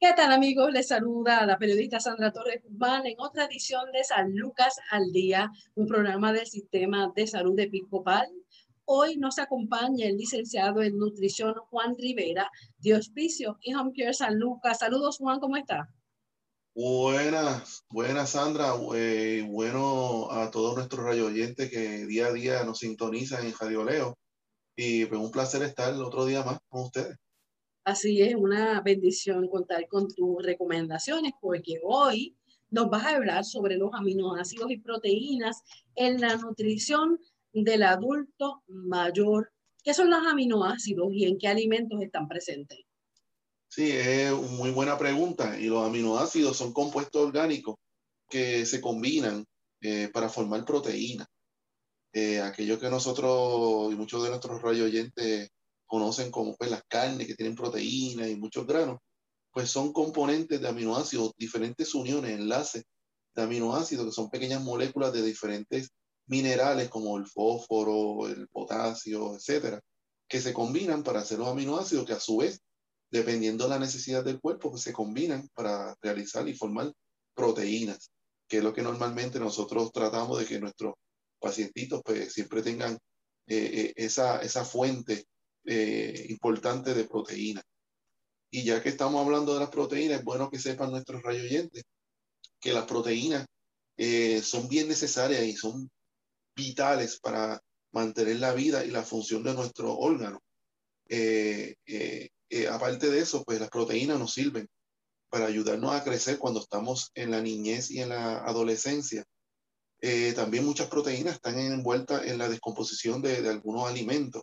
¿Qué tal amigos? Les saluda la periodista Sandra Torres Guzmán en otra edición de San Lucas al Día, un programa del Sistema de Salud Episcopal. Hoy nos acompaña el licenciado en nutrición Juan Rivera de Hospicio y Home Care San Lucas. Saludos Juan, ¿cómo está? Buenas, buenas Sandra, eh, bueno a todos nuestros radio oyentes que día a día nos sintonizan en Radio Leo y pues un placer estar el otro día más con ustedes. Así es, una bendición contar con tus recomendaciones porque hoy nos vas a hablar sobre los aminoácidos y proteínas en la nutrición del adulto mayor. ¿Qué son los aminoácidos y en qué alimentos están presentes? Sí, es una muy buena pregunta. Y los aminoácidos son compuestos orgánicos que se combinan eh, para formar proteínas. Eh, aquello que nosotros y muchos de nuestros radio oyentes conocen como pues, las carnes que tienen proteínas y muchos granos, pues son componentes de aminoácidos, diferentes uniones, enlaces de aminoácidos que son pequeñas moléculas de diferentes minerales como el fósforo, el potasio, etcétera, que se combinan para hacer los aminoácidos que a su vez dependiendo de la necesidad del cuerpo, pues se combinan para realizar y formar proteínas, que es lo que normalmente nosotros tratamos de que nuestros pacientitos pues siempre tengan eh, eh, esa, esa fuente eh, importante de proteínas. Y ya que estamos hablando de las proteínas, es bueno que sepan nuestros rayoyentes que las proteínas son bien necesarias y son vitales para mantener la vida y la función de nuestro órgano. Eh, eh, aparte de eso, pues las proteínas nos sirven para ayudarnos a crecer cuando estamos en la niñez y en la adolescencia. Eh, también muchas proteínas están envueltas en la descomposición de, algunos alimentos.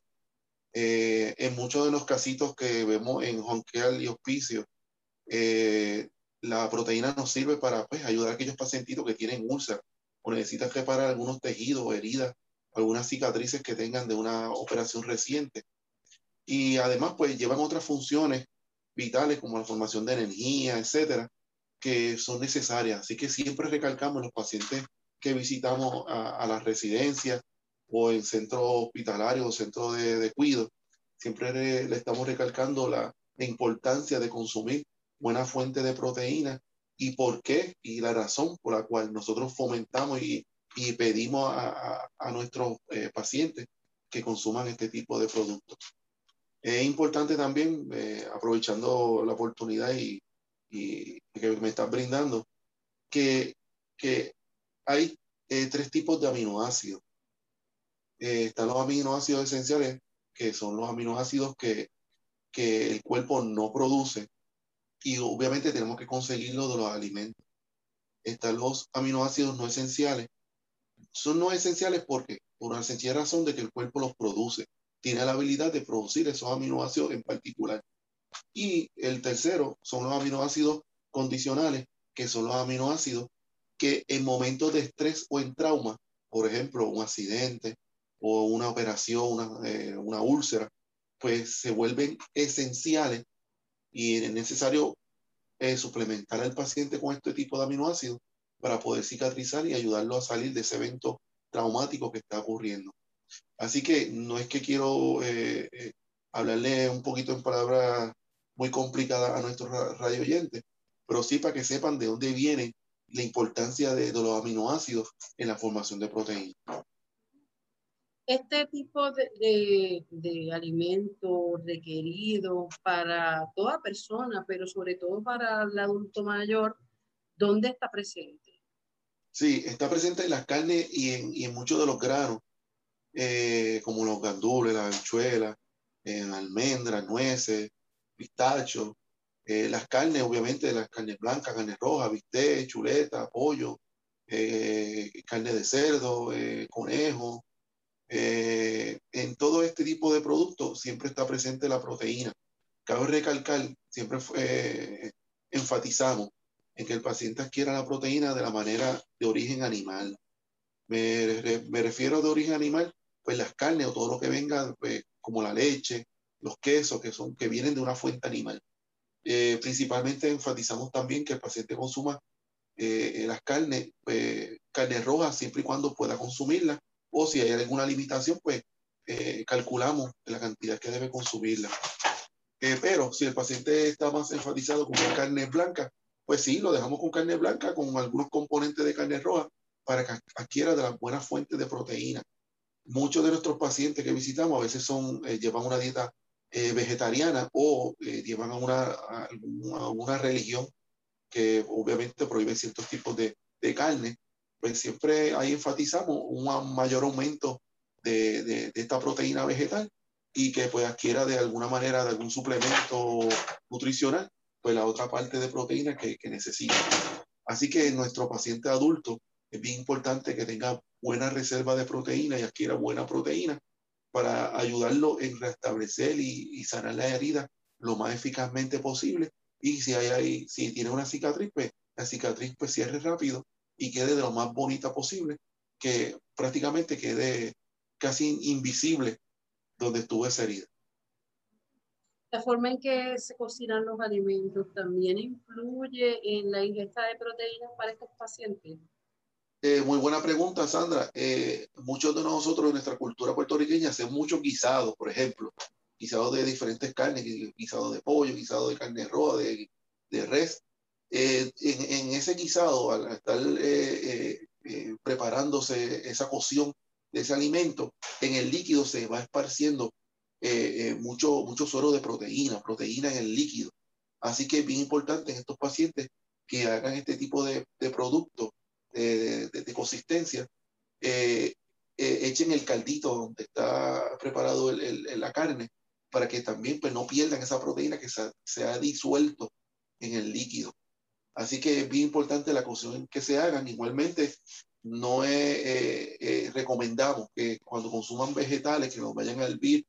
Eh, en muchos de los casitos que vemos en Honkeal y Hospicio, la proteína nos sirve para pues, ayudar a aquellos pacientitos que tienen úlceras o necesitan reparar algunos tejidos heridas, algunas cicatrices que tengan de una operación reciente y además pues llevan otras funciones vitales como la formación de energía, etcétera, que son necesarias. Así que siempre recalcamos los pacientes que visitamos a, las residencias o en centros hospitalarios o centros de, de cuido, siempre le, estamos recalcando la, importancia de consumir buena fuente de proteína y por qué y la razón por la cual nosotros fomentamos y, y pedimos a, a, nuestros eh, pacientes que consuman este tipo de productos. Es importante también, eh, aprovechando la oportunidad y, y, que me están brindando, que, que hay eh, tres tipos de aminoácidos. Eh, están los aminoácidos esenciales, que son los aminoácidos que, que el cuerpo no produce y obviamente tenemos que conseguirlo de los alimentos. Están los aminoácidos no esenciales. Son no esenciales porque, por una sencilla razón de que el cuerpo los produce tiene la habilidad de producir esos aminoácidos en particular. Y el tercero son los aminoácidos condicionales, que son los aminoácidos que en momentos de estrés o en trauma, por ejemplo, un accidente o una operación, una, eh, una úlcera, pues se vuelven esenciales y es necesario eh, suplementar al paciente con este tipo de aminoácidos para poder cicatrizar y ayudarlo a salir de ese evento traumático que está ocurriendo. Así que no es que quiero eh, hablarle un poquito en palabras muy complicadas a nuestros radio oyentes, pero sí para que sepan de dónde viene la importancia de, los aminoácidos en la formación de proteínas. Este tipo de, de, alimento requerido para toda persona, pero sobre todo para el adulto mayor, ¿dónde está presente? Sí, está presente en las carnes y en, y en muchos de los granos. Eh, como los gandules, las habichuelas, en almendras, nueces, pistachos, eh, las carnes, obviamente, las carnes blancas, carnes rojas, bistec, chuleta, pollo, eh, carne de cerdo, conejo. En todo este tipo de productos siempre está presente la proteína. Cabe recalcar, siempre enfatizamos en que el paciente adquiera la proteína de la manera de origen animal. Me, me, refiero de origen animal pues las carnes o todo lo que venga, pues, como la leche, los quesos, que, son, que vienen de una fuente animal. Eh, principalmente enfatizamos también que el paciente consuma eh, las carnes, pues, carnes rojas, siempre y cuando pueda consumirla, o si hay alguna limitación, pues eh, calculamos la cantidad que debe consumirla. pero si el paciente está más enfatizado con carne blanca, pues sí, lo dejamos con carne blanca, con algunos componentes de carne roja, para que adquiera de las buenas fuentes de proteína. Muchos de nuestros pacientes que visitamos a veces son, eh, llevan una dieta eh, vegetariana o eh, llevan a una, a religión que obviamente prohíbe ciertos tipos de, de, carne, pues siempre ahí enfatizamos un mayor aumento de, de, esta proteína vegetal y que pues adquiera de alguna manera de algún suplemento nutricional, pues la otra parte de proteína que, que necesita. Así que nuestro paciente adulto es bien importante que tenga buena reserva de proteína y adquiera buena proteína para ayudarlo en restablecer y, sanar la herida lo más eficazmente posible. Y si, hay, si tiene una cicatriz, pues la cicatriz pues cierre rápido y quede de lo más bonita posible, que prácticamente quede casi invisible donde estuvo esa herida. La forma en que se cocinan los alimentos también influye en la ingesta de proteínas para estos pacientes. Eh, muy buena pregunta, Sandra. Eh, muchos de nosotros en nuestra cultura puertorriqueña hacemos muchos guisados, por ejemplo, guisados de diferentes carnes, guisados de pollo, guisados de carne roja, de, de res. Eh, en, en, ese guisado, al estar preparándose esa cocción de ese alimento, en el líquido se va esparciendo mucho, mucho suero de proteína, proteína en el líquido. Así que es bien importante en estos pacientes que hagan este tipo de, de productos de, consistencia, eh, eh, echen el caldito donde está preparado el, la carne para que también pues, no pierdan esa proteína que se, ha disuelto en el líquido. Así que es bien importante la cocción que se hagan. Igualmente, no eh, recomendamos que cuando consuman vegetales que los vayan a hervir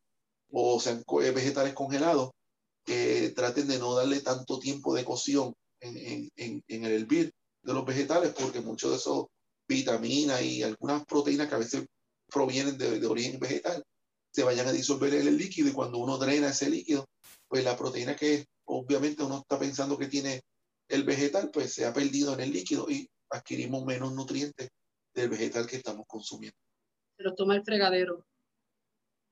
o sean vegetales congelados, traten de no darle tanto tiempo de cocción en, en, en el hervir, de los vegetales, porque muchos de esos vitaminas y algunas proteínas que a veces provienen de, de, origen vegetal se vayan a disolver en el líquido y cuando uno drena ese líquido, pues la proteína que obviamente uno está pensando que tiene el vegetal, pues se ha perdido en el líquido y adquirimos menos nutrientes del vegetal que estamos consumiendo. Se lo toma el fregadero.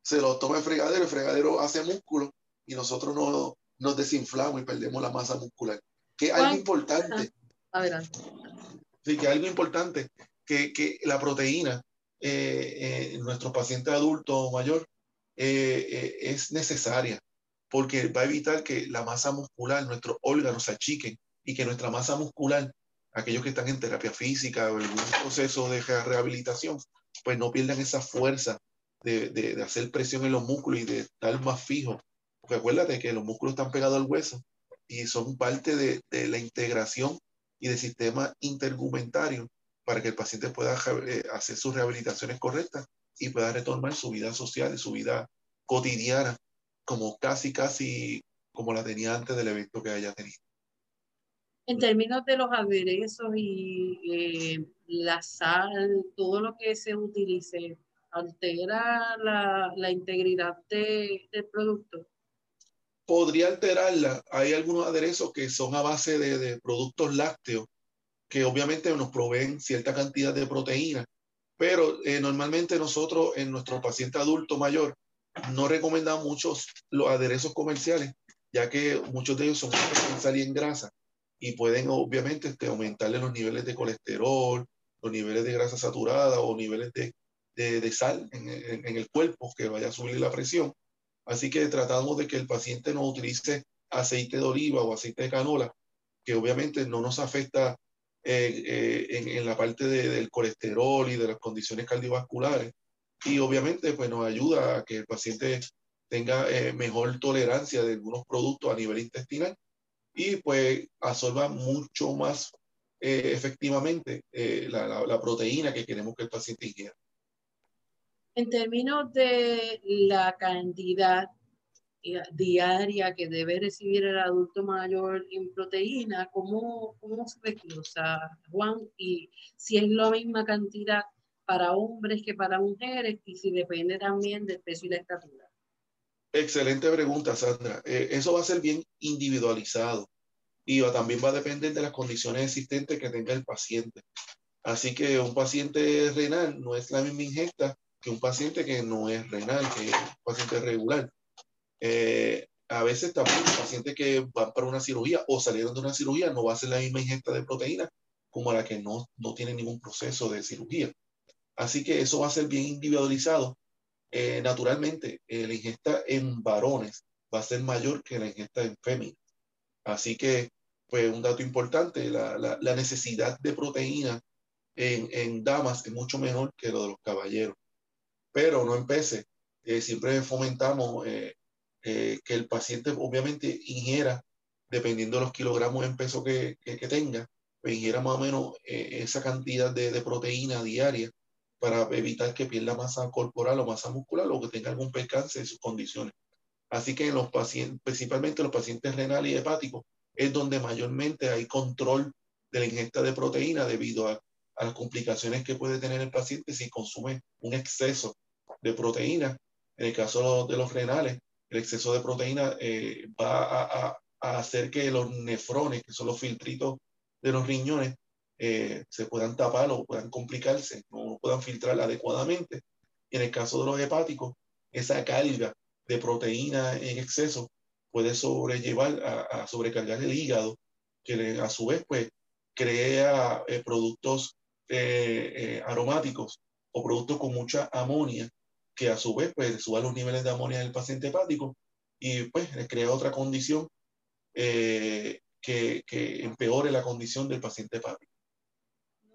Se lo toma el fregadero, el fregadero hace músculo y nosotros no, nos desinflamos y perdemos la masa muscular. Que es algo importante. Adelante. Sí, que algo importante, que, que la proteína eh, eh, en nuestro paciente adulto o mayor eh, es necesaria porque va a evitar que la masa muscular, nuestros órganos se achiquen y que nuestra masa muscular, aquellos que están en terapia física o en algún proceso de rehabilitación, pues no pierdan esa fuerza de, de, hacer presión en los músculos y de estar más fijo. Porque acuérdate que los músculos están pegados al hueso y son parte de, de la integración y de sistema intergumentario para que el paciente pueda eh, hacer sus rehabilitaciones correctas y pueda retomar su vida social y su vida cotidiana como casi, casi como la tenía antes del evento que haya tenido. En términos de los aderezos y eh, la sal, todo lo que se utilice, ¿altera la, integridad de, del producto? podría alterarla. Hay algunos aderezos que son a base de, productos lácteos que obviamente nos proveen cierta cantidad de proteína, pero eh, normalmente nosotros en nuestro paciente adulto mayor no recomendamos muchos los aderezos comerciales, ya que muchos de ellos son sal y en grasa y pueden obviamente este, aumentarle los niveles de colesterol, los niveles de grasa saturada o niveles de, de, sal en, el cuerpo que vaya a subir la presión Así que tratamos de que el paciente no utilice aceite de oliva o aceite de canola, que obviamente no nos afecta eh, eh, en, en, la parte de, del colesterol y de las condiciones cardiovasculares. Y obviamente pues nos ayuda a que el paciente tenga eh, mejor tolerancia de algunos productos a nivel intestinal y pues absorba mucho más eh, efectivamente eh, la, la, la, proteína que queremos que el paciente ingiera. En términos de la cantidad diaria que debe recibir el adulto mayor en proteína, ¿cómo, cómo se desglosa, Juan? Y si es la misma cantidad para hombres que para mujeres y si depende también del peso y la estatura. Excelente pregunta, Sandra. Eh, eso va a ser bien individualizado y también va a depender de las condiciones existentes que tenga el paciente. Así que un paciente renal no es la misma ingesta que un paciente que no es renal, que es un paciente regular. Eh, a veces también pacientes que van para una cirugía o salieron de una cirugía no va a ser la misma ingesta de proteína como la que no, no tiene ningún proceso de cirugía. Así que eso va a ser bien individualizado. Eh, naturalmente, eh, la ingesta en varones va a ser mayor que la ingesta en féminas. Así que, pues, un dato importante, la, la, necesidad de proteína en, en, damas es mucho menor que lo de los caballeros. Pero no empece. Eh, siempre fomentamos eh, que el paciente obviamente ingiera, dependiendo de los kilogramos en peso que, que, que tenga, pues ingiera más o menos esa cantidad de, de proteína diaria para evitar que pierda masa corporal o masa muscular o que tenga algún percance de sus condiciones. Así que en los pacientes, principalmente los pacientes renales y hepáticos, es donde mayormente hay control de la ingesta de proteína debido a, las complicaciones que puede tener el paciente si consume un exceso de proteína. En el caso de los renales, el exceso de proteína eh, va a, a, hacer que los nefrones, que son los filtritos de los riñones, eh, se puedan tapar o puedan complicarse, no puedan filtrar adecuadamente. En el caso de los hepáticos, esa carga de proteína en exceso puede sobrellevar a, sobrecargar el hígado, que a su vez pues crea eh, productos eh, aromáticos o productos con mucha amonia, que a su vez pues suban los niveles de amonia del paciente hepático y pues crea otra condición que empeore la condición del paciente hepático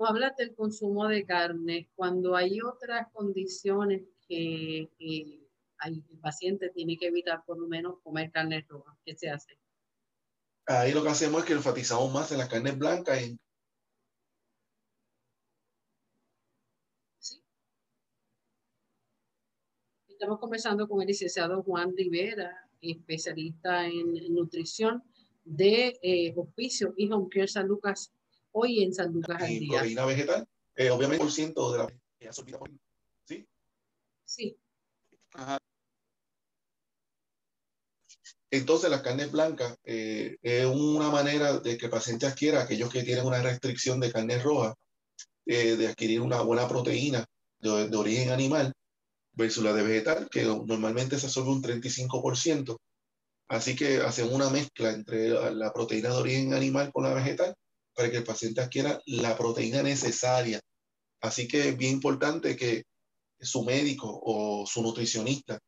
hablas del consumo de carne, cuando hay otras condiciones que, que hay, el paciente tiene que evitar por lo menos comer carne roja, ¿qué se hace? Ahí lo que hacemos es que enfatizamos más en las carnes blancas. Sí. Estamos conversando con el licenciado Juan Rivera, especialista en, nutrición de eh, Hospicio y Home Care San Lucas hoy en San Lucas al día. proteína vegetal, eh, obviamente por ciento de la ¿sí? Sí. Ajá. Entonces, las carnes blancas eh, es una manera de que el paciente adquiera, aquellos que tienen una restricción de carne roja, eh, de adquirir una buena proteína de, de, origen animal versus la de vegetal, que normalmente se absorbe un 35%. Así que hacemos una mezcla entre la, la proteína de origen animal con la vegetal para que el paciente adquiera la proteína necesaria. Así que es bien importante que su médico o su nutricionista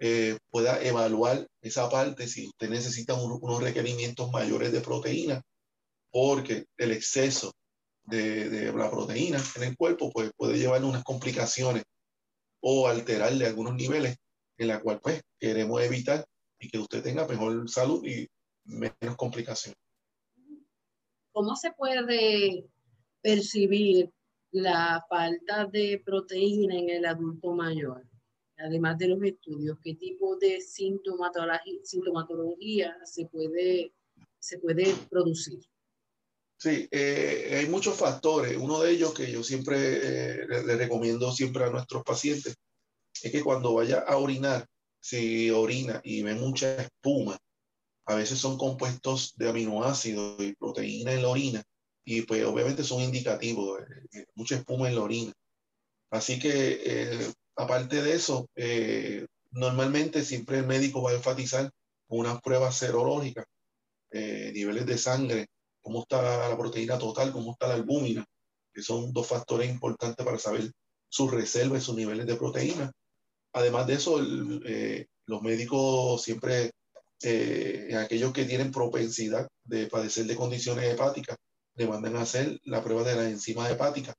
eh, pueda evaluar esa parte si usted necesita un, unos requerimientos mayores de proteína, porque el exceso de, de, la proteína en el cuerpo pues, puede llevarle unas complicaciones o alterarle algunos niveles en la cual pues queremos evitar y que usted tenga mejor salud y menos complicaciones. ¿Cómo se puede percibir la falta de proteína en el adulto mayor? Además de los estudios, ¿qué tipo de sintomatología, se, puede, producir? Sí, eh, hay muchos factores. Uno de ellos que yo siempre eh, le, le, recomiendo siempre a nuestros pacientes es que cuando vaya a orinar, si orina y ve mucha espuma, a veces son compuestos de aminoácidos y proteína en la orina, y pues obviamente son indicativos, eh, mucha espuma en la orina. Así que, eh, aparte de eso, eh, normalmente siempre el médico va a enfatizar unas pruebas serológicas, eh, niveles de sangre, cómo está la proteína total, cómo está la albúmina, que son dos factores importantes para saber sus reservas, sus niveles de proteína. Además de eso, el, eh, los médicos siempre eh, aquellos que tienen propensidad de padecer de condiciones hepáticas, le mandan a hacer la prueba de las enzimas hepáticas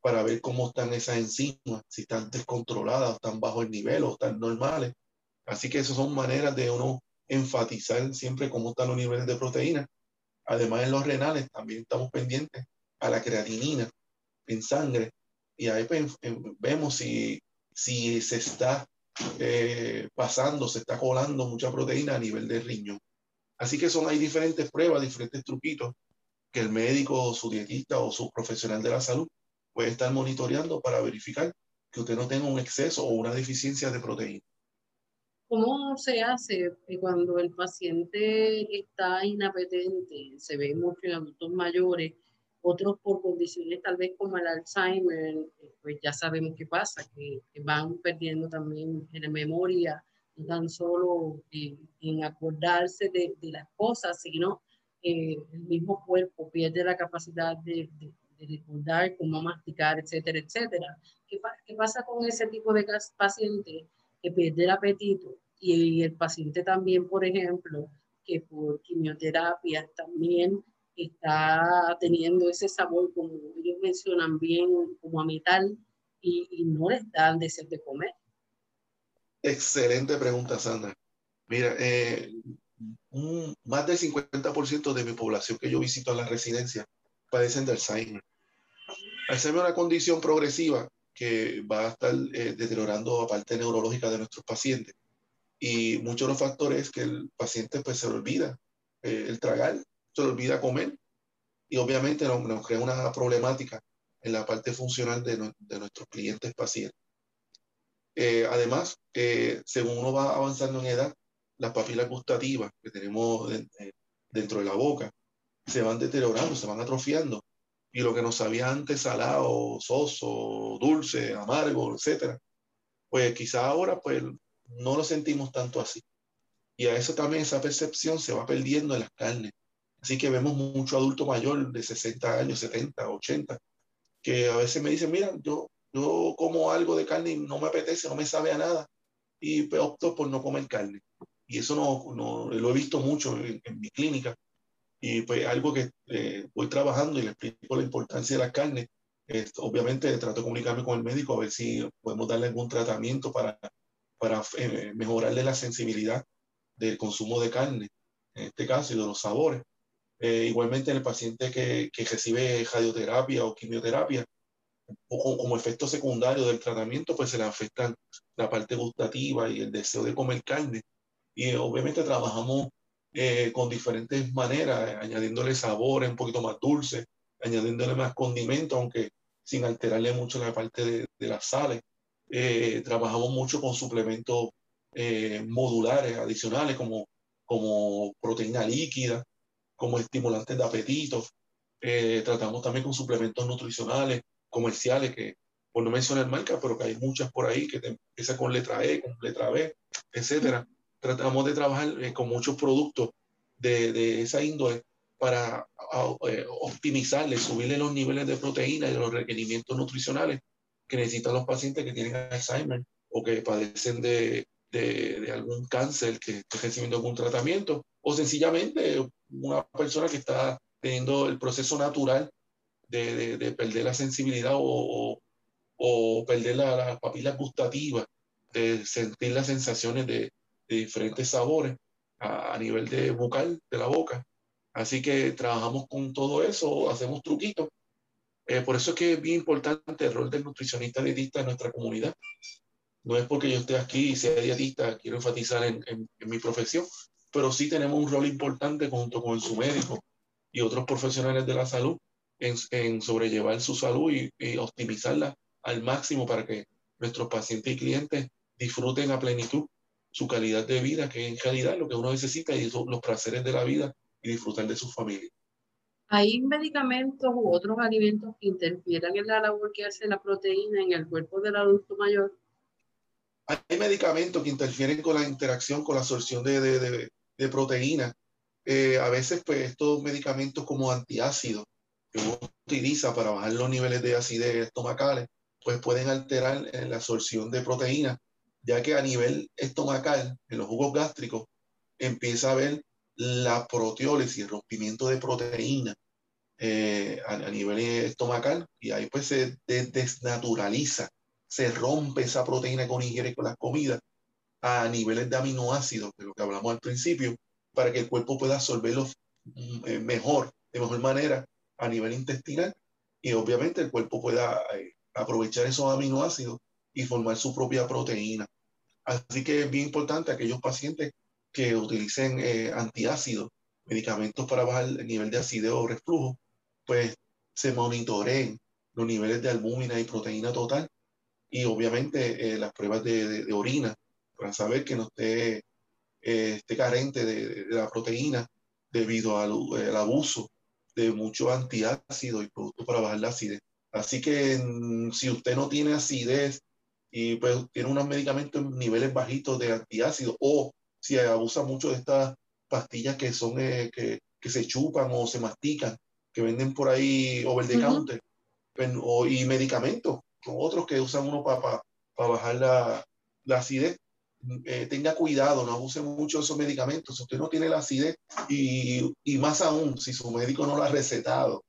para ver cómo están esas enzimas, si están descontroladas, están bajo el nivel o están normales. Así que esas son maneras de uno enfatizar siempre cómo están los niveles de proteína. Además, en los renales también estamos pendientes a la creatinina en sangre y ahí vemos si, si se está eh, pasando, se está colando mucha proteína a nivel de riñón. Así que son, hay diferentes pruebas, diferentes truquitos que el médico, su dietista o su profesional de la salud puede estar monitoreando para verificar que usted no tenga un exceso o una deficiencia de proteína. ¿Cómo se hace cuando el paciente está inapetente? Se ve mucho en adultos mayores otros por condiciones tal vez como el Alzheimer, pues ya sabemos qué pasa, que, que van perdiendo también en la memoria no tan solo en acordarse de, de, las cosas, sino el mismo cuerpo pierde la capacidad de, de, recordar cómo masticar, etcétera, etcétera. ¿Qué, ¿Qué, pasa con ese tipo de paciente que pierde el apetito? Y el paciente también, por ejemplo, que por quimioterapia también está teniendo ese sabor, como ellos mencionan bien, como a metal, y, y no les dan deseo de comer. Excelente pregunta, Sandra. Mira, eh, un, más del 50% de mi población que yo visito a la residencia padecen de Alzheimer. Alzheimer es una condición progresiva que va a estar eh, deteriorando la parte neurológica de nuestros pacientes. Y muchos de los factores es que el paciente pues, se olvida eh, el tragar, se le olvida comer. Y obviamente nos, nos, crea una problemática en la parte funcional de, de nuestros clientes pacientes. Eh, además, eh, según uno va avanzando en edad, las papilas gustativas que tenemos dentro de la boca se van deteriorando, se van atrofiando. Y lo que nos sabía antes salado, soso, dulce, amargo, etcétera, pues quizá ahora pues no lo sentimos tanto así. Y a eso también esa percepción se va perdiendo en las carnes. Así que vemos mucho adulto mayor de 60 años, 70, 80, que a veces me dicen, mira, yo yo como algo de carne y no me apetece, no me sabe a nada y pues, opto por no comer carne. Y eso no, no lo he visto mucho en, mi clínica y pues algo que eh, voy trabajando y le explico la importancia de la carne. Es, obviamente trato de comunicarme con el médico a ver si podemos darle algún tratamiento para, para eh, mejorarle la sensibilidad del consumo de carne, en este caso, y de los sabores. Eh, igualmente en el paciente que, que recibe radioterapia o quimioterapia, o como efecto secundario del tratamiento, pues se le afecta la parte gustativa y el deseo de comer carne. Y obviamente trabajamos eh, con diferentes maneras, añadiéndole sabores un poquito más dulces, añadiéndole más condimentos, aunque sin alterarle mucho la parte de, de las sales. Eh, trabajamos mucho con suplementos eh, modulares adicionales como, como proteína líquida, como estimulantes de apetito. tratamos también con suplementos nutricionales comerciales que, por no mencionar marcas, pero que hay muchas por ahí que te empiezan con letra E, con letra B, etcétera. Tratamos de trabajar eh, con muchos productos de, de esa índole para eh, optimizarle, subirle los niveles de proteína y los requerimientos nutricionales que necesitan los pacientes que tienen Alzheimer o que padecen de, de, de algún cáncer que esté recibiendo algún tratamiento o sencillamente una persona que está teniendo el proceso natural de, de, perder la sensibilidad o, o, perder las la papilas gustativas, de sentir las sensaciones de, de diferentes sabores a, nivel de bucal, de la boca. Así que trabajamos con todo eso, hacemos truquitos. Eh, por eso es que es bien importante el rol del nutricionista dietista en nuestra comunidad. No es porque yo esté aquí y sea dietista, quiero enfatizar en, en, en mi profesión, pero sí tenemos un rol importante junto con su médico y otros profesionales de la salud en, sobrellevar su salud y, optimizarla al máximo para que nuestros pacientes y clientes disfruten a plenitud su calidad de vida, que en realidad lo que uno necesita y los placeres de la vida y disfrutar de su familia. ¿Hay medicamentos u otros alimentos que interfieran en la labor que hace la proteína en el cuerpo del adulto mayor? Hay medicamentos que interfieren con la interacción, con la absorción de, de, de, de proteína. Eh, a veces, pues, estos medicamentos como antiácidos que uno utiliza para bajar los niveles de acidez estomacales, pues pueden alterar eh, la absorción de proteínas, ya que a nivel estomacal, en los jugos gástricos, empieza a haber la proteólisis, el rompimiento de proteínas eh, a, nivel estomacal, y ahí pues se desnaturaliza, se rompe esa proteína que uno con las comidas a niveles de aminoácidos, de lo que hablamos al principio, para que el cuerpo pueda absorberlos mm, eh, mejor, de mejor manera, a nivel intestinal y obviamente el cuerpo pueda eh, aprovechar esos aminoácidos y formar su propia proteína. Así que es bien importante aquellos pacientes que utilicen eh, antiácidos, medicamentos para bajar el nivel de acidez o reflujo, pues se monitoreen los niveles de albúmina y proteína total y obviamente eh, las pruebas de, orina para saber que no esté, eh, esté carente de, de, la proteína debido al, al abuso de mucho antiácido y productos para bajar la acidez. Así que si usted no tiene acidez y pues tiene unos medicamentos en niveles bajitos de antiácido o si abusa mucho de estas pastillas que son eh, que, que, se chupan o se mastican, que venden por ahí over the counter, pues, o, y medicamentos, otros que usan uno para bajar la, la acidez. Eh, tenga cuidado, no abuse mucho de esos medicamentos. Si usted no tiene la acidez y, y más aún, si su médico no lo ha recetado,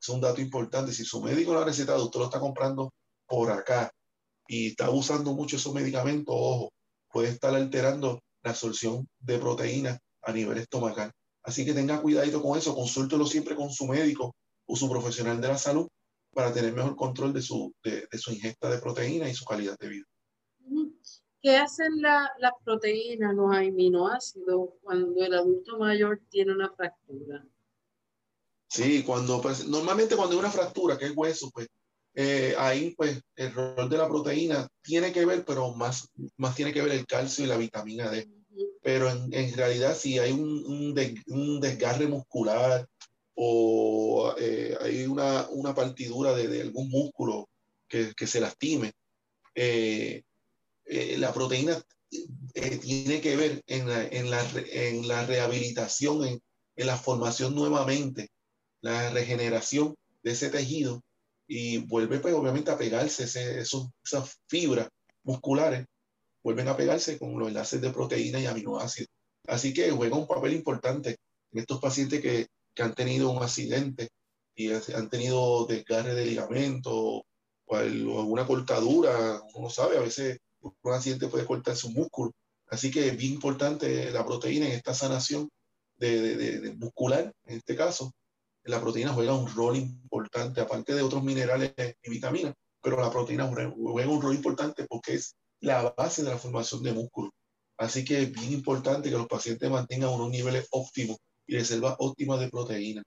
es un dato importante, si su médico lo ha recetado, usted lo está comprando por acá y está usando mucho esos medicamentos, ojo, puede estar alterando la absorción de proteínas a nivel estomacal. Así que tenga cuidadito con eso, consúltelo siempre con su médico o su profesional de la salud para tener mejor control de su, de, su ingesta de proteínas y su calidad de vida. ¿Qué hacen las proteínas, los aminoácidos, cuando el adulto mayor tiene una fractura? Sí, cuando pues, normalmente cuando hay una fractura, que es hueso, pues eh, ahí pues el rol de la proteína tiene que ver, pero más, más tiene que ver el calcio y la vitamina D. Pero en, en realidad si hay un, un, desgarre muscular o eh, hay una, una partidura de, de, algún músculo que, que se lastime, eh, la proteína tiene que ver en la, en la, en la rehabilitación, en, la formación nuevamente, la regeneración de ese tejido y vuelve pues obviamente a pegarse ese, esas fibras musculares, vuelven a pegarse con los enlaces de proteína y aminoácidos. Así que juega un papel importante en estos pacientes que, que han tenido un accidente y han tenido desgarre de ligamento o, alguna cortadura, uno sabe, a veces un accidente puede cortar su músculo. Así que es bien importante la proteína en esta sanación de, de, de muscular, en este caso, la proteína juega un rol importante, aparte de otros minerales y vitaminas, pero la proteína juega un rol importante porque es la base de la formación de músculo. Así que es bien importante que los pacientes mantengan unos niveles óptimos y reservas óptimas de proteína.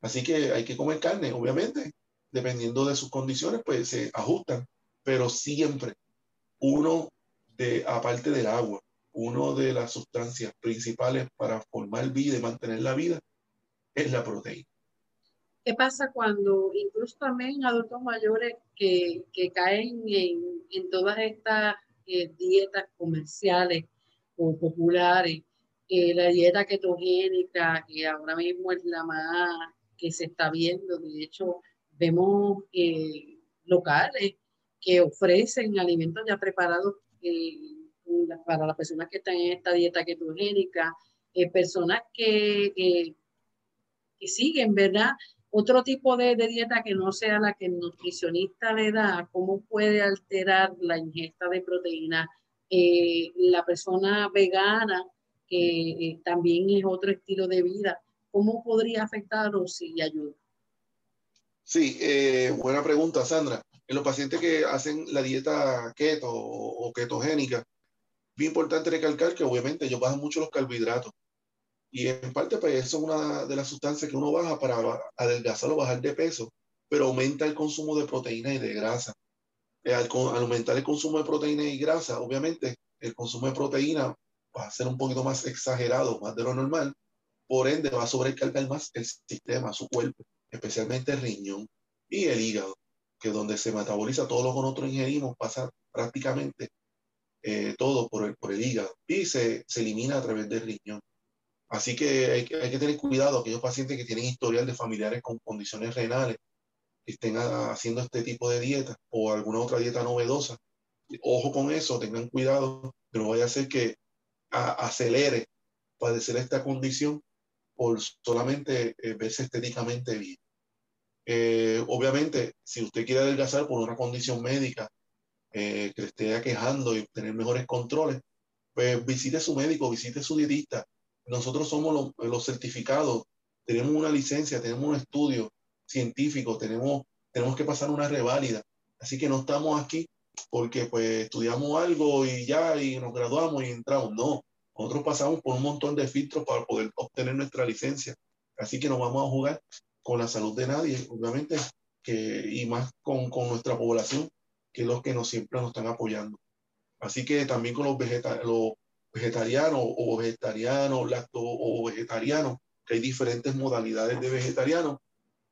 Así que hay que comer carne, obviamente, dependiendo de sus condiciones, pues se ajustan, pero siempre uno de, aparte del agua, uno de las sustancias principales para formar vida y mantener la vida es la proteína. ¿Qué pasa cuando incluso también adultos mayores que, que caen en, en, todas estas eh, dietas comerciales o populares, eh, la dieta ketogénica, que ahora mismo es la más que se está viendo, de hecho vemos eh, locales que ofrecen alimentos ya preparados para las personas que están en esta dieta ketogénica, personas que, que siguen, ¿verdad? otro tipo de, dieta que no sea la que el nutricionista le da, cómo puede alterar la ingesta de proteínas. Eh, la persona vegana, que eh, también es otro estilo de vida, ¿cómo podría afectar o si ayuda? Sí, eh, buena pregunta, Sandra. En los pacientes que hacen la dieta keto o, o ketogénica, bien importante recalcar que obviamente ellos bajan mucho los carbohidratos y en parte, pues eso es una de las sustancias que uno baja para adelgazar o bajar de peso, pero aumenta el consumo de proteína y de grasa. Eh, al, aumentar el consumo de proteína y grasa, obviamente el consumo de proteína va a ser un poquito más exagerado, más de lo normal. Por ende, va a sobrecargar más el sistema, su cuerpo, especialmente el riñón y el hígado, que donde se metaboliza todo lo que nosotros ingerimos, pasa prácticamente eh, todo por el, por el hígado y se, se elimina a través del riñón. Así que hay, hay, que tener cuidado aquellos pacientes que tienen historial de familiares con condiciones renales, que estén haciendo este tipo de dieta o alguna otra dieta novedosa. Ojo con eso, tengan cuidado, que no vaya a ser que acelere padecer esta condición por solamente eh, verse estéticamente bien. Eh, obviamente, si usted quiere adelgazar por una condición médica eh, que le esté aquejando y tener mejores controles, pues visite a su médico, visite a su dietista, nosotros somos los, certificados, tenemos una licencia, tenemos un estudio científico, tenemos, tenemos que pasar una reválida. Así que no estamos aquí porque pues estudiamos algo y ya y nos graduamos y entramos. No, nosotros pasamos por un montón de filtros para poder obtener nuestra licencia. Así que no vamos a jugar con la salud de nadie, obviamente, que, y más con, con nuestra población, que es los que nos siempre nos están apoyando. Así que también con los, vegetales, los, vegetariano o vegetariano, lacto o vegetariano, que hay diferentes modalidades de vegetariano.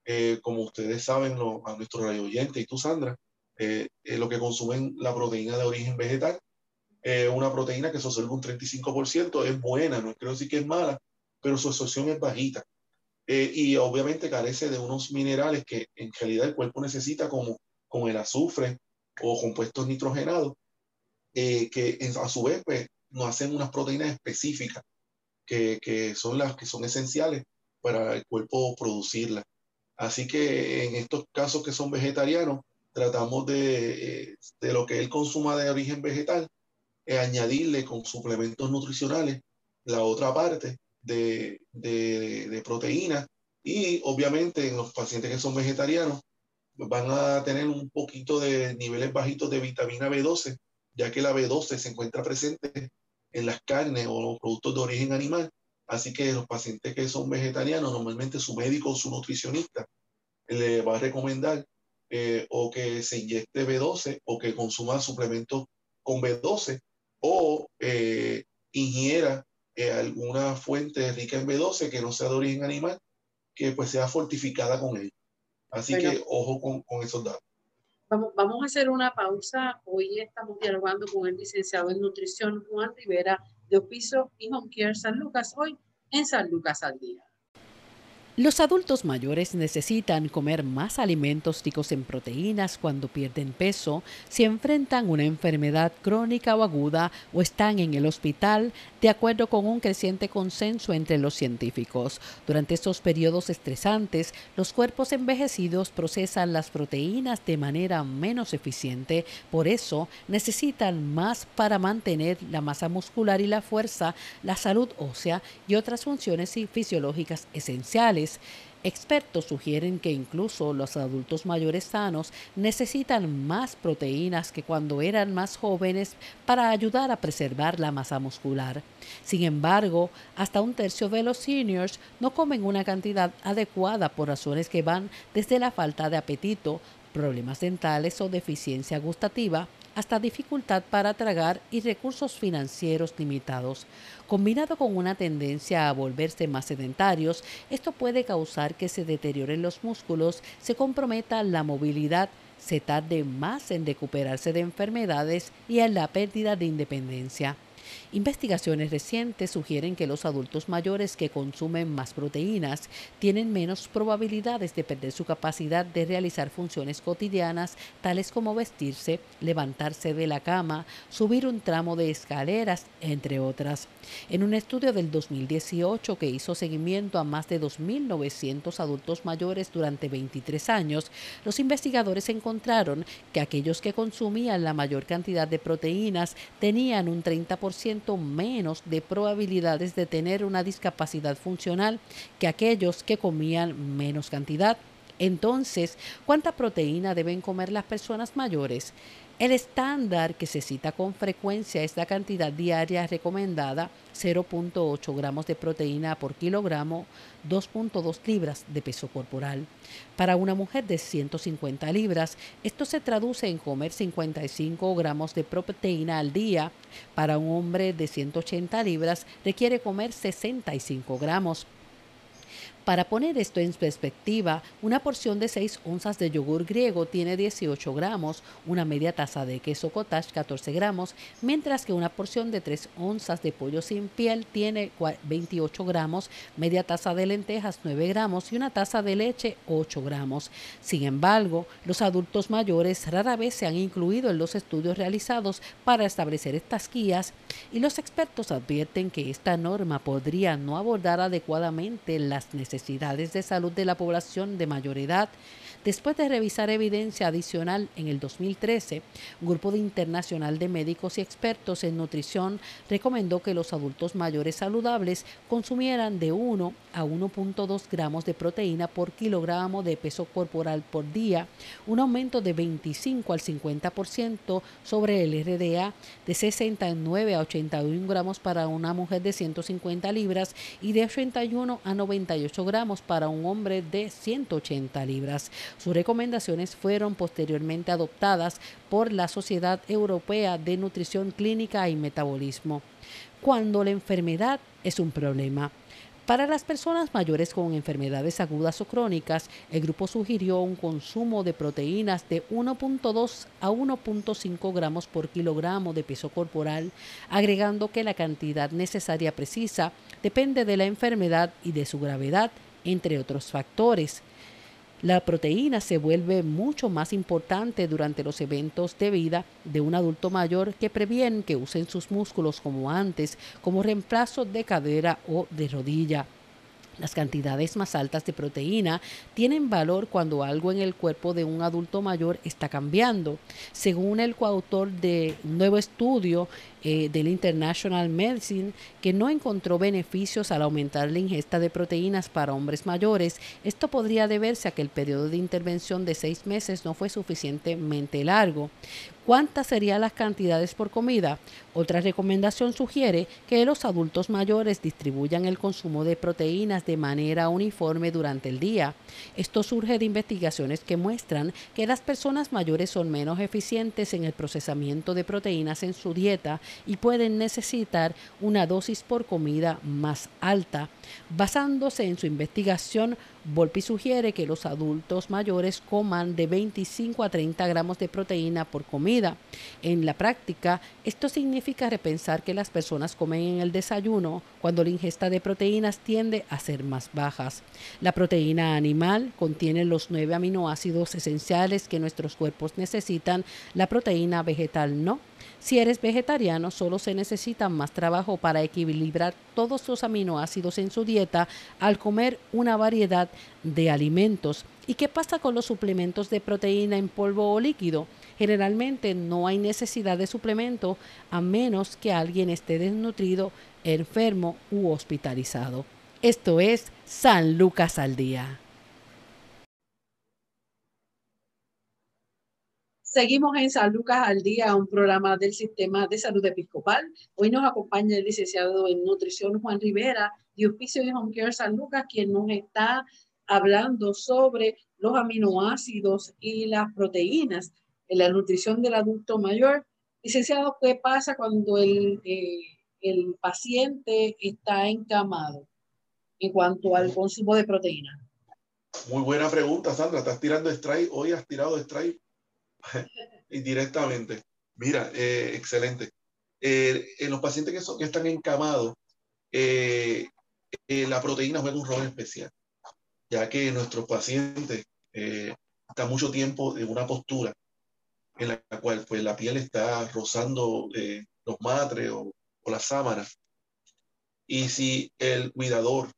Eh, como ustedes saben, a nuestro radio oyente y tú, Sandra, lo que consumen la proteína de origen vegetal. una proteína que se absorbe un 35%, es buena, no creo decir que es mala, pero su absorción es bajita. Y obviamente carece de unos minerales que en realidad el cuerpo necesita como, como el azufre o compuestos nitrogenados, que a su vez pues, nos hacen unas proteínas específicas que, que, son las que son esenciales para el cuerpo producirlas. Así que en estos casos que son vegetarianos, tratamos de, eh, de lo que él consuma de origen vegetal, eh, añadirle con suplementos nutricionales la otra parte de, de, proteínas y obviamente en los pacientes que son vegetarianos van a tener un poquito de niveles bajitos de vitamina B12, ya que la B12 se encuentra presente en las carnes o los productos de origen animal. Así que los pacientes que son vegetarianos, normalmente su médico o su nutricionista le va a recomendar eh, o que se inyecte B12 o que consuma suplementos con B12 o eh, ingiera eh, alguna fuente rica en B12 que no sea de origen animal, que pues sea fortificada con él. Así que ojo con, con esos datos. Vamos, vamos a hacer una pausa. Hoy estamos dialogando con el licenciado en nutrición Juan Rivera de Opiso y Home Care San Lucas, hoy en San Lucas al Día. Los adultos mayores necesitan comer más alimentos ricos en proteínas cuando pierden peso, si enfrentan una enfermedad crónica o aguda o están en el hospital, de acuerdo con un creciente consenso entre los científicos. Durante estos periodos estresantes, los cuerpos envejecidos procesan las proteínas de manera menos eficiente, por eso necesitan más para mantener la masa muscular y la fuerza, la salud ósea y otras funciones fisiológicas esenciales Expertos sugieren que incluso los adultos mayores sanos necesitan más proteínas que cuando eran más jóvenes para ayudar a preservar la masa muscular. Sin embargo, hasta un tercio de los seniors no comen una cantidad adecuada por razones que van desde la falta de apetito, problemas dentales o deficiencia gustativa hasta dificultad para tragar y recursos financieros limitados. Combinado con una tendencia a volverse más sedentarios, esto puede causar que se deterioren los músculos, se comprometa la movilidad, se tarde más en recuperarse de enfermedades y en la pérdida de independencia. Investigaciones recientes sugieren que los adultos mayores que consumen más proteínas tienen menos probabilidades de perder su capacidad de realizar funciones cotidianas tales como vestirse, levantarse de la cama, subir un tramo de escaleras, entre otras. En un estudio del 2018 que hizo seguimiento a más de 2.900 adultos mayores durante 23 años, los investigadores encontraron que aquellos que consumían la mayor cantidad de proteínas tenían un 30% menos de probabilidades de tener una discapacidad funcional que aquellos que comían menos cantidad. Entonces, ¿cuánta proteína deben comer las personas mayores? El estándar que se cita con frecuencia es la cantidad diaria recomendada, 0.8 gramos de proteína por kilogramo, 2.2 libras de peso corporal. Para una mujer de 150 libras, esto se traduce en comer 55 gramos de proteína al día. Para un hombre de 180 libras, requiere comer 65 gramos. Para poner esto en perspectiva, una porción de 6 onzas de yogur griego tiene 18 gramos, una media taza de queso cottage 14 gramos, mientras que una porción de 3 onzas de pollo sin piel tiene 28 gramos, media taza de lentejas 9 gramos y una taza de leche 8 gramos. Sin embargo, los adultos mayores rara vez se han incluido en los estudios realizados para establecer estas guías y los expertos advierten que esta norma podría no abordar adecuadamente las necesidades necesidades de salud de la población de mayor edad Después de revisar evidencia adicional en el 2013, un grupo de internacional de médicos y expertos en nutrición recomendó que los adultos mayores saludables consumieran de 1 a 1.2 gramos de proteína por kilogramo de peso corporal por día, un aumento de 25 al 50% sobre el RDA, de 69 a 81 gramos para una mujer de 150 libras y de 81 a 98 gramos para un hombre de 180 libras. Sus recomendaciones fueron posteriormente adoptadas por la Sociedad Europea de Nutrición Clínica y Metabolismo. Cuando la enfermedad es un problema, Para las personas mayores con enfermedades agudas o crónicas, el grupo sugirió un consumo de proteínas de 1.2 a 1.5 gramos por kilogramo de peso corporal, agregando que la cantidad necesaria precisa depende de la enfermedad y de su gravedad, entre otros factores. La proteína se vuelve mucho más importante durante los eventos de vida de un adulto mayor que previenen que usen sus músculos como antes, como reemplazo de cadera o de rodilla. Las cantidades más altas de proteína tienen valor cuando algo en el cuerpo de un adulto mayor está cambiando. Según el coautor de un nuevo estudio eh, del International Medicine, que no encontró beneficios al aumentar la ingesta de proteínas para hombres mayores, esto podría deberse a que el periodo de intervención de seis meses no fue suficientemente largo. ¿Cuántas serían las cantidades por comida? Otra recomendación sugiere que los adultos mayores distribuyan el consumo de proteínas de manera uniforme durante el día. Esto surge de investigaciones que muestran que las personas mayores son menos eficientes en el procesamiento de proteínas en su dieta y pueden necesitar una dosis por comida más alta. Basándose en su investigación, Volpi sugiere que los adultos mayores coman de 25 a 30 gramos de proteína por comida. En la práctica, esto significa repensar que las personas comen en el desayuno cuando la ingesta de proteínas tiende a ser más bajas. La proteína animal contiene los nueve aminoácidos esenciales que nuestros cuerpos necesitan, la proteína vegetal no. Si eres vegetariano, solo se necesita más trabajo para equilibrar todos los aminoácidos en su dieta al comer una variedad de alimentos. ¿Y qué pasa con los suplementos de proteína en polvo o líquido? Generalmente no hay necesidad de suplemento a menos que alguien esté desnutrido, enfermo u hospitalizado. Esto es San Lucas al Día. Seguimos en San Lucas al Día, un programa del Sistema de Salud Episcopal. Hoy nos acompaña el licenciado en Nutrición Juan Rivera de Oficio de Home Care San Lucas, quien nos está hablando sobre los aminoácidos y las proteínas en la nutrición del adulto mayor. Licenciado, ¿qué pasa cuando el, eh, el paciente está encamado en cuanto al consumo de proteínas? Muy buena pregunta, Sandra. Estás tirando strike. Hoy has tirado strike indirectamente. Mira, eh, excelente. Eh, en los pacientes que, son, que están encamados, eh, la proteína juega un rol especial, ya que nuestros pacientes están mucho tiempo en una postura en la cual pues, la piel está rozando los matres o, o las sábanas. Y si el cuidador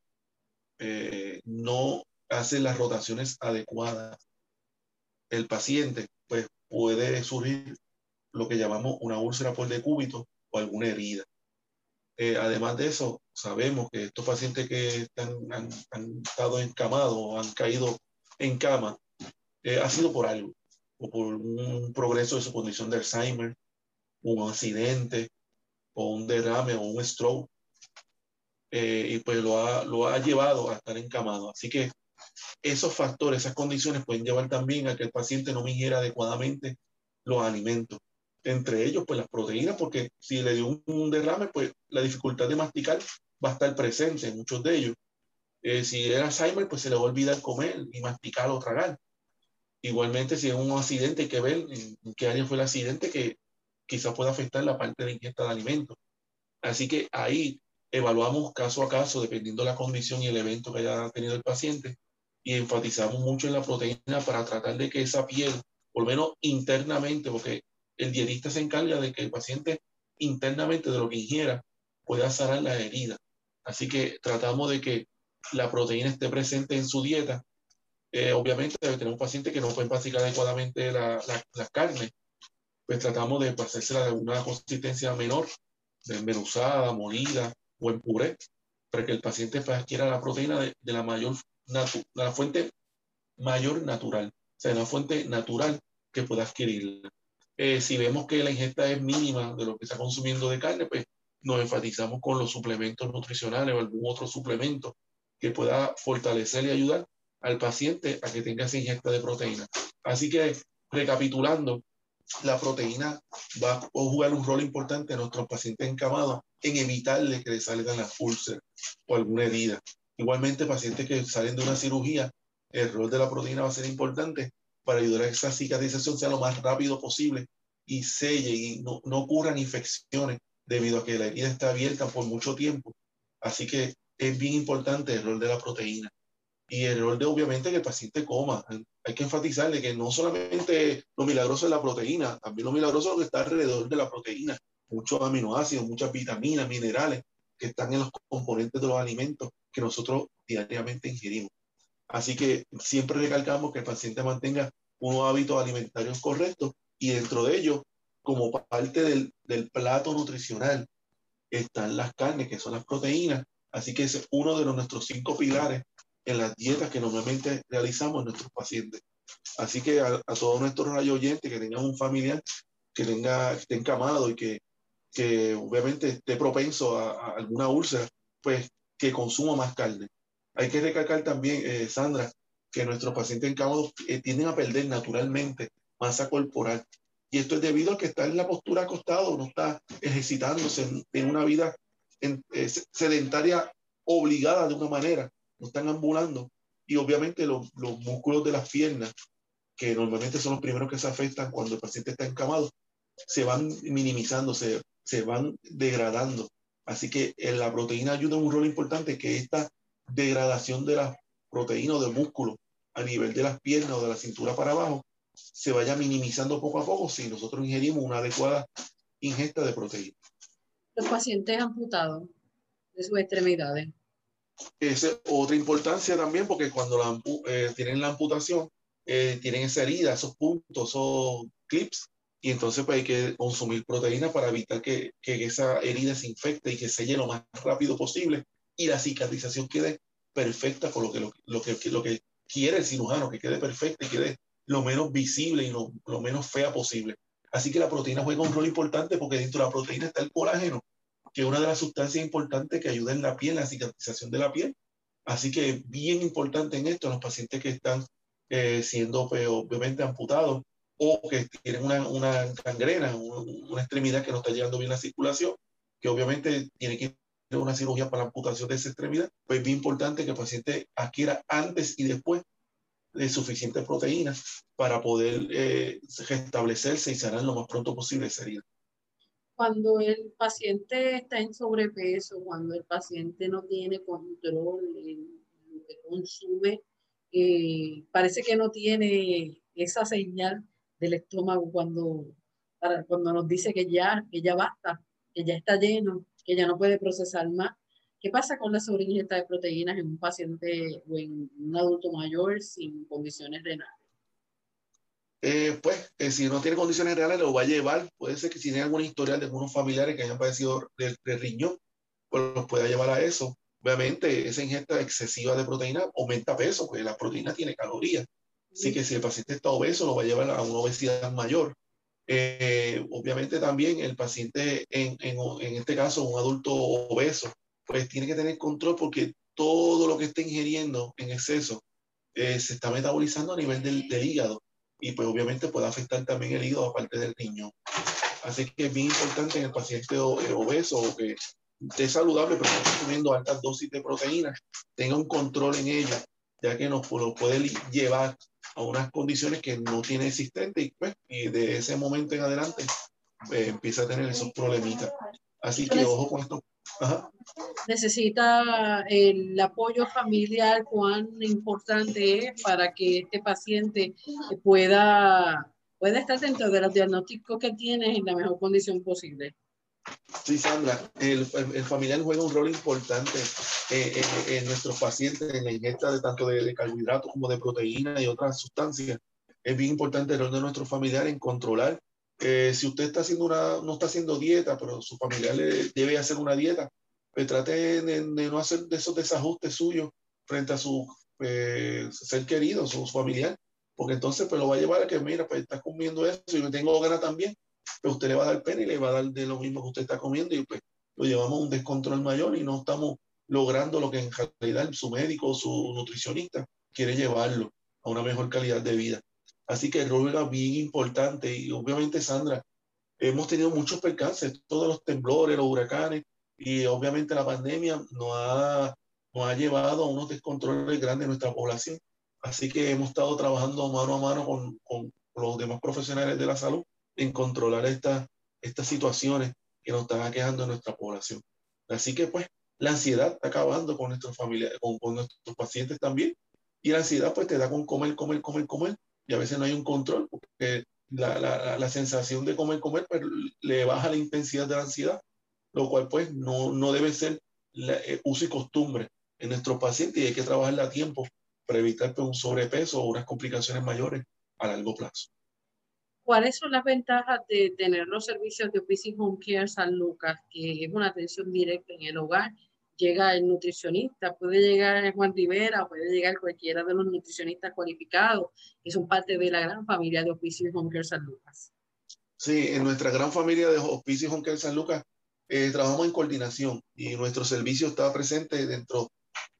no hace las rotaciones adecuadas, el paciente pues puede surgir lo que llamamos una úlcera por decúbito o alguna herida. Eh, además de eso, sabemos que estos pacientes que están, han, estado encamados o han caído en cama, eh, ha sido por algo, o por un progreso de su condición de Alzheimer, un accidente, o un derrame, o un stroke, eh, y pues lo ha, lo ha llevado a estar encamado. Así que esos factores, esas condiciones pueden llevar también a que el paciente no ingiera adecuadamente los alimentos. Entre ellos, pues las proteínas, porque si le dio un, derrame, pues la dificultad de masticar va a estar presente en muchos de ellos. Eh, si era Alzheimer, pues se le va a olvidar comer y masticar o tragar. Igualmente, si es un accidente, hay que ver en qué área fue el accidente que quizás pueda afectar la parte de ingesta de alimentos. Así que ahí evaluamos caso a caso, dependiendo de la condición y el evento que haya tenido el paciente, y enfatizamos mucho en la proteína para tratar de que esa piel, por lo menos internamente, porque el dietista se encarga de que el paciente internamente de lo que ingiera pueda sanar la herida. Así que tratamos de que la proteína esté presente en su dieta. Eh, obviamente debe tener un paciente que no puede masticar adecuadamente la, la, carne, pues tratamos de hacérsela de una consistencia menor, desmenuzada, molida o en puré, para que el paciente adquiera la proteína de, de la mayor la fuente mayor natural, o sea, una fuente natural que pueda adquirirla. Eh, si vemos que la ingesta es mínima de lo que está consumiendo de carne, pues nos enfatizamos con los suplementos nutricionales o algún otro suplemento que pueda fortalecer y ayudar al paciente a que tenga esa ingesta de proteína. Así que, recapitulando, la proteína va a jugar un rol importante en nuestros pacientes encamados en evitarle que le salgan las úlceras o alguna herida Igualmente, pacientes que salen de una cirugía, el rol de la proteína va a ser importante para ayudar a que esa cicatrización sea lo más rápido posible y selle y no, no ocurran infecciones debido a que la herida está abierta por mucho tiempo. Así que es bien importante el rol de la proteína y el rol de obviamente que el paciente coma. Hay que enfatizarle que no solamente lo milagroso es la proteína, también lo milagroso es lo que está alrededor de la proteína. Muchos aminoácidos, muchas vitaminas, minerales que están en los componentes de los alimentos que nosotros diariamente ingerimos. Así que siempre recalcamos que el paciente mantenga unos hábitos alimentarios correctos y dentro de ellos, como parte del, del plato nutricional, están las carnes, que son las proteínas. Así que es uno de los, nuestros cinco pilares en las dietas que normalmente realizamos en nuestros pacientes. Así que a, todos nuestros radio oyentes que tengan un familiar que tenga, esté encamado y que, que obviamente esté propenso a, alguna úlcera, pues que consuma más carne. Hay que recalcar también, eh, Sandra, que nuestros pacientes encamados eh, tienden a perder naturalmente masa corporal. Y esto es debido a que está en la postura acostado, no está ejercitándose en, una vida en, eh, sedentaria obligada de una manera no están ambulando. Y obviamente los, los músculos de las piernas, que normalmente son los primeros que se afectan cuando el paciente está encamado, se van minimizando, se, se van degradando. Así que en la proteína ayuda un rol importante que esta degradación de la proteína o del músculo a nivel de las piernas o de la cintura para abajo se vaya minimizando poco a poco si nosotros ingerimos una adecuada ingesta de proteína. Los pacientes amputados de sus extremidades es otra importancia también porque cuando la, eh, tienen la amputación, eh, tienen esa herida, esos puntos, esos clips, y entonces pues hay que consumir proteína para evitar que, que esa herida se infecte y que selle lo más rápido posible y la cicatrización quede perfecta con lo que, lo, que, lo que quiere el cirujano, que quede perfecta y quede lo menos visible y lo, lo menos fea posible. Así que la proteína juega un rol importante porque dentro de la proteína está el colágeno, que es una de las sustancias importantes que ayuda en la piel, la cicatrización de la piel. Así que bien importante en esto, los pacientes que están eh, siendo pues, obviamente amputados o que tienen una, una gangrena, una, extremidad que no está llegando bien la circulación, que obviamente tiene que ir una cirugía para la amputación de esa extremidad, pues es bien importante que el paciente adquiera antes y después de suficiente proteína para poder eh, restablecerse y sanar lo más pronto posible esa herida. Cuando el paciente está en sobrepeso, cuando el paciente no tiene control en lo que consume, eh, parece que no tiene esa señal del estómago cuando, cuando nos dice que ya, que ya basta, que ya está lleno, que ya no puede procesar más. ¿Qué pasa con la sobreingesta de proteínas en un paciente o en un adulto mayor sin condiciones renales? Eh, pues eh, si no tiene condiciones reales lo va a llevar, puede ser que si tiene alguna historial de algunos familiares que hayan padecido de, riñón, pues los pueda llevar a eso. Obviamente esa ingesta excesiva de proteína aumenta peso, porque la proteína tiene calorías. Así que si el paciente está obeso, lo va a llevar a una obesidad mayor. Eh, obviamente también el paciente, en, en, en, este caso un adulto obeso, pues tiene que tener control porque todo lo que está ingiriendo en exceso se está metabolizando a nivel del, del hígado y pues obviamente puede afectar también el hígado aparte del riñón. Así que es bien importante en el paciente eh, obeso o que esté saludable pero está consumiendo altas dosis de proteínas, tenga un control en ella, ya que nos lo puede llevar a unas condiciones que no tiene existente y, pues, y de ese momento en adelante pues, empieza a tener esos problemitas. Así que ojo con esto Necesita el apoyo familiar, cuán importante es para que este paciente pueda, pueda estar dentro de los diagnósticos que tiene en la mejor condición posible. Sí, Sandra, el, el familiar juega un rol importante eh, en, nuestros pacientes en la ingesta de tanto de, carbohidratos como de proteínas y otras sustancias. Es bien importante el rol de nuestro familiar en controlar eh, si usted está haciendo una, no está haciendo dieta, pero su familiar le debe hacer una dieta, pues trate de, no hacer de esos desajustes suyos frente a su eh, ser querido, su, familiar, porque entonces pues lo va a llevar a que, mira, pues está comiendo eso y yo tengo ganas también, pues usted le va a dar pena y le va a dar de lo mismo que usted está comiendo y pues lo llevamos a un descontrol mayor y no estamos logrando lo que en realidad su médico o su nutricionista quiere llevarlo a una mejor calidad de vida. Así que el rol era bien importante y obviamente Sandra, hemos tenido muchos percances, todos los temblores, los huracanes y obviamente la pandemia nos ha nos ha llevado a unos descontroles grandes en nuestra población. Así que hemos estado trabajando mano a mano con, con los demás profesionales de la salud en controlar estas estas situaciones que nos están aquejando en nuestra población. Así que pues la ansiedad está acabando con nuestros familiares, con, nuestros pacientes también. Y la ansiedad pues te da con comer, comer, comer, comer. Y a veces no hay un control porque la, la, la sensación de comer, comer pues, le baja la intensidad de la ansiedad, lo cual pues no, no debe ser eh, uso y costumbre en nuestros pacientes y hay que trabajarla a tiempo para evitar pues, un sobrepeso o unas complicaciones mayores a largo plazo. ¿Cuáles son las ventajas de tener los servicios de Office Home Care San Lucas, que es una atención directa en el hogar? Llega el nutricionista, puede llegar Juan Rivera, puede llegar cualquiera de los nutricionistas cualificados, que son parte de la gran familia de Office Home Care San Lucas. Sí, en nuestra gran familia de Office Home Care San Lucas eh, trabajamos en coordinación y nuestro servicio está presente dentro,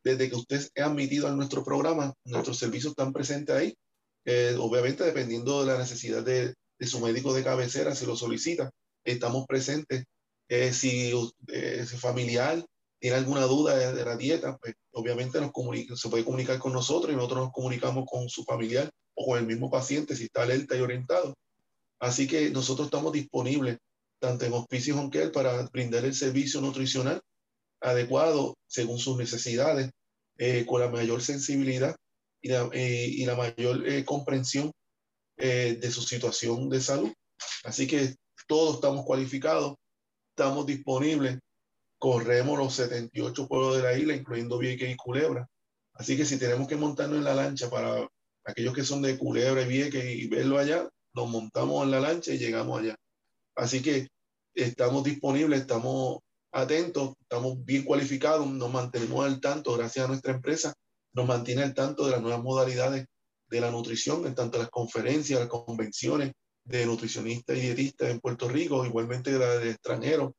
desde que usted es admitido a nuestro programa, nuestros servicios están presentes ahí eh, obviamente dependiendo de la necesidad de, de, su médico de cabecera, si lo solicita, estamos presentes. Eh, si eh, familiar tiene alguna duda de, la dieta, pues obviamente nos comunica, se puede comunicar con nosotros y nosotros nos comunicamos con su familiar o con el mismo paciente si está alerta y orientado. Así que nosotros estamos disponibles tanto en Hospicio Care para brindar el servicio nutricional adecuado según sus necesidades, eh, con la mayor sensibilidad y la, eh, y la mayor eh, comprensión eh, de su situación de salud. Así que todos estamos cualificados, estamos disponibles, corremos los 78 pueblos de la isla, incluyendo Vieques y Culebra. Así que si tenemos que montarnos en la lancha para aquellos que son de Culebra y Vieques y verlo allá, nos montamos en la lancha y llegamos allá. Así que estamos disponibles, estamos atentos, estamos bien cualificados, nos mantenemos al tanto gracias a nuestra empresa nos mantiene al tanto de las nuevas modalidades de la nutrición, en tanto las conferencias, las convenciones de nutricionistas y dietistas en Puerto Rico, igualmente de la de extranjeros.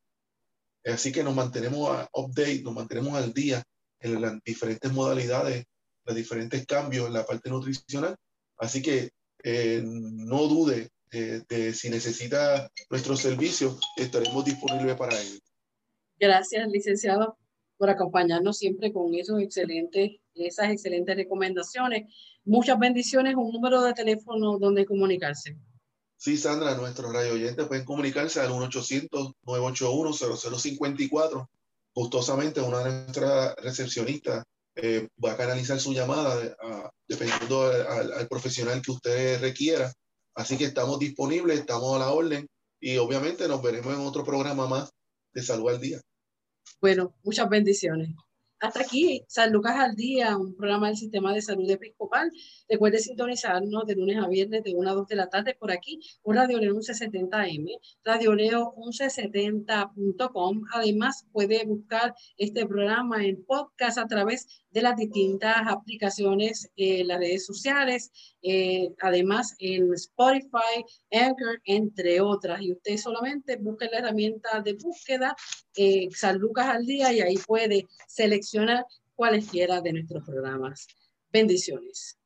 Así que nos mantenemos a update, nos mantenemos al día en las diferentes modalidades, los diferentes cambios en la parte nutricional. Así que eh, no dude eh, de si necesita nuestro servicio, estaremos disponibles para él. Gracias, licenciado por acompañarnos siempre con esos excelentes, esas excelentes recomendaciones. Muchas bendiciones, un número de teléfono donde comunicarse. Sí, Sandra, nuestros radio oyentes pueden comunicarse al 1-800-981-0054. Gustosamente, una de nuestras recepcionistas eh, va a canalizar su llamada dependiendo al, al profesional que usted requiera. Así que estamos disponibles, estamos a la orden y obviamente nos veremos en otro programa más de Salud al Día. Bueno, muchas bendiciones. Hasta aquí, San Lucas al Día, un programa del Sistema de Salud Episcopal. Recuerde sintonizarnos de lunes a viernes de 1 a 2 de la tarde por aquí, por Radio Leo 1170M, Radio Leo 1170.com. Además, puede buscar este programa en podcast a través de las distintas aplicaciones en las redes sociales, eh, además en Spotify, Anchor, entre otras. Y usted solamente busque la herramienta de búsqueda eh, San Lucas al Día y ahí puede seleccionar cualesquiera de nuestros programas. Bendiciones.